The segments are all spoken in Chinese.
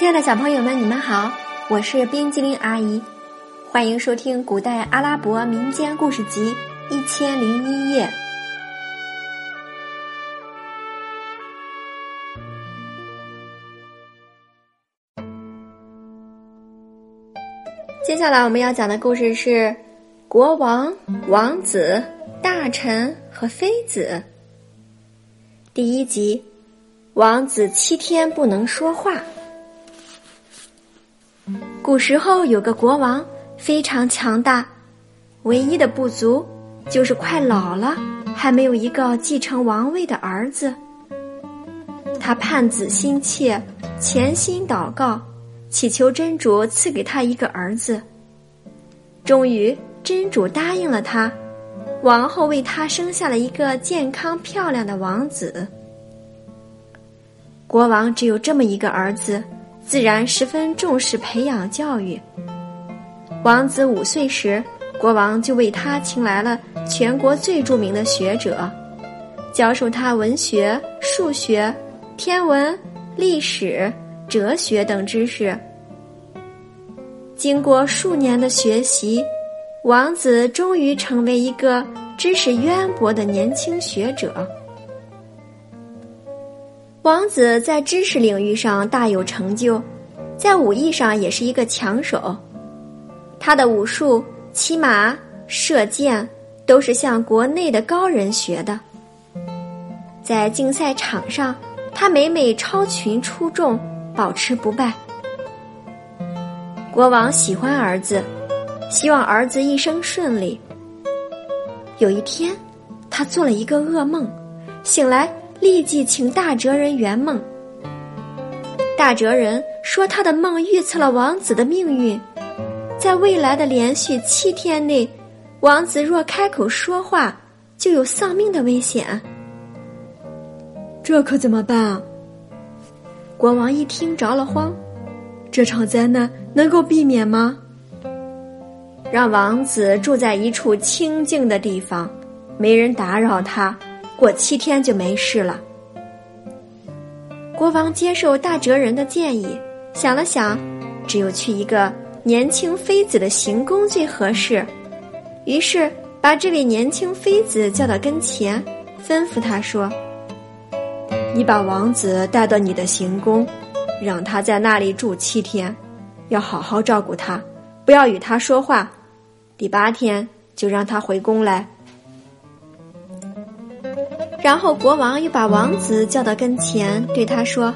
亲爱的小朋友们，你们好，我是冰激凌阿姨，欢迎收听古代阿拉伯民间故事集《一千零一夜》。接下来我们要讲的故事是国王、王子、大臣和妃子。第一集，王子七天不能说话。古时候有个国王非常强大，唯一的不足就是快老了还没有一个继承王位的儿子。他盼子心切，潜心祷告，祈求真主赐给他一个儿子。终于，真主答应了他，王后为他生下了一个健康漂亮的王子。国王只有这么一个儿子。自然十分重视培养教育。王子五岁时，国王就为他请来了全国最著名的学者，教授他文学、数学、天文、历史、哲学等知识。经过数年的学习，王子终于成为一个知识渊博的年轻学者。王子在知识领域上大有成就，在武艺上也是一个强手。他的武术、骑马、射箭都是向国内的高人学的。在竞赛场上，他每每超群出众，保持不败。国王喜欢儿子，希望儿子一生顺利。有一天，他做了一个噩梦，醒来。立即请大哲人圆梦。大哲人说，他的梦预测了王子的命运，在未来的连续七天内，王子若开口说话，就有丧命的危险。这可怎么办啊？国王一听着了慌，这场灾难能够避免吗？让王子住在一处清静的地方，没人打扰他。过七天就没事了。国王接受大哲人的建议，想了想，只有去一个年轻妃子的行宫最合适。于是把这位年轻妃子叫到跟前，吩咐他说：“你把王子带到你的行宫，让他在那里住七天，要好好照顾他，不要与他说话。第八天就让他回宫来。”然后国王又把王子叫到跟前，对他说：“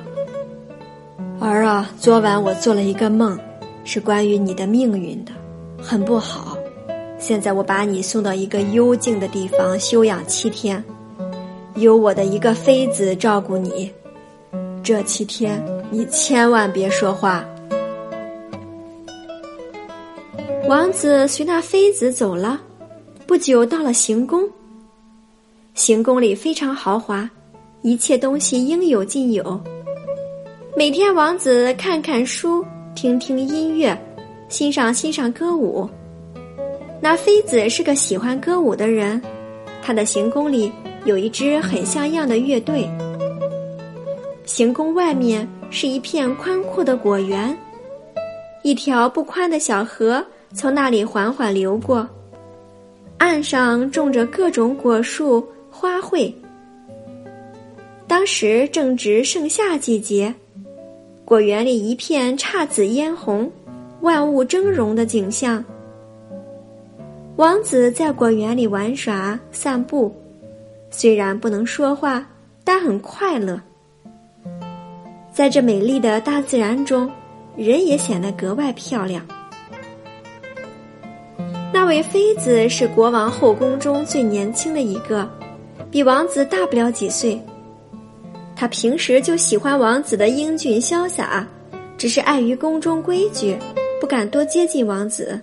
儿啊，昨晚我做了一个梦，是关于你的命运的，很不好。现在我把你送到一个幽静的地方休养七天，由我的一个妃子照顾你。这七天你千万别说话。”王子随那妃子走了，不久到了行宫。行宫里非常豪华，一切东西应有尽有。每天，王子看看书，听听音乐，欣赏欣赏歌舞。那妃子是个喜欢歌舞的人，她的行宫里有一支很像样的乐队。行宫外面是一片宽阔的果园，一条不宽的小河从那里缓缓流过，岸上种着各种果树。花卉。当时正值盛夏季节，果园里一片姹紫嫣红、万物峥嵘的景象。王子在果园里玩耍、散步，虽然不能说话，但很快乐。在这美丽的大自然中，人也显得格外漂亮。那位妃子是国王后宫中最年轻的一个。比王子大不了几岁，他平时就喜欢王子的英俊潇洒，只是碍于宫中规矩，不敢多接近王子。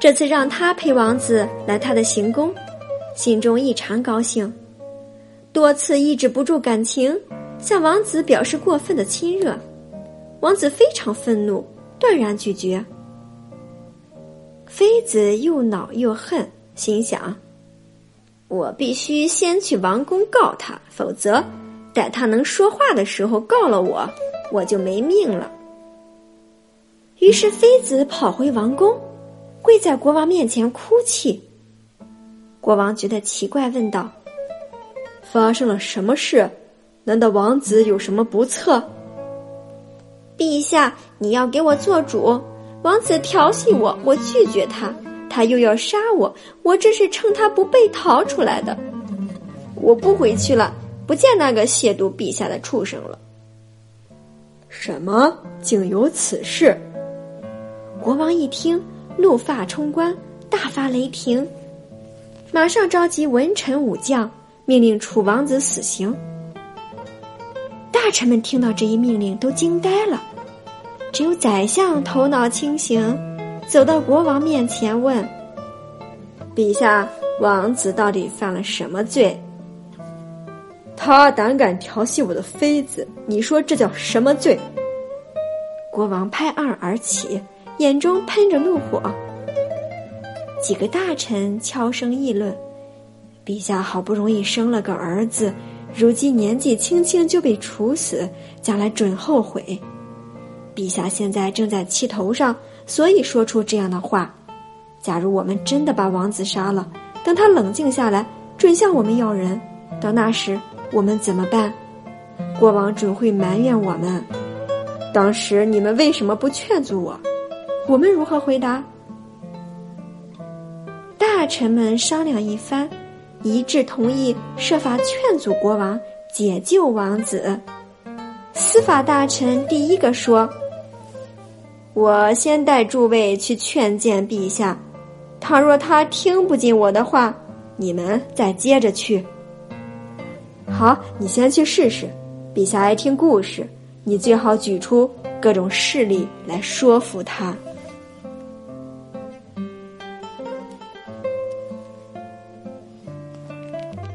这次让他陪王子来他的行宫，心中异常高兴，多次抑制不住感情，向王子表示过分的亲热。王子非常愤怒，断然拒绝。妃子又恼又恨，心想。我必须先去王宫告他，否则待他能说话的时候告了我，我就没命了。于是妃子跑回王宫，跪在国王面前哭泣。国王觉得奇怪，问道：“发生了什么事？难道王子有什么不测？”陛下，你要给我做主。王子调戏我，我拒绝他，他又要杀我，我这是趁他不备逃出来的。我不回去了，不见那个亵渎陛下的畜生了。什么？竟有此事！国王一听，怒发冲冠，大发雷霆，马上召集文臣武将，命令楚王子死刑。大臣们听到这一命令，都惊呆了。只有宰相头脑清醒，走到国王面前问：“陛下，王子到底犯了什么罪？他胆敢调戏我的妃子，你说这叫什么罪？”国王拍案而起，眼中喷着怒火。几个大臣悄声议论：“陛下好不容易生了个儿子，如今年纪轻轻就被处死，将来准后悔。”陛下现在正在气头上，所以说出这样的话。假如我们真的把王子杀了，等他冷静下来，准向我们要人。到那时，我们怎么办？国王准会埋怨我们。当时你们为什么不劝阻我？我们如何回答？大臣们商量一番，一致同意设法劝阻国王，解救王子。司法大臣第一个说。我先带诸位去劝谏陛下，倘若他听不进我的话，你们再接着去。好，你先去试试。陛下爱听故事，你最好举出各种事例来说服他。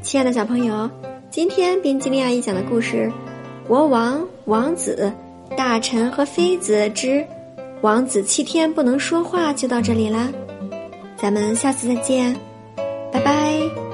亲爱的小朋友，今天冰激凌阿姨讲的故事《国王、王子、大臣和妃子之》。王子七天不能说话就到这里啦。咱们下次再见拜拜。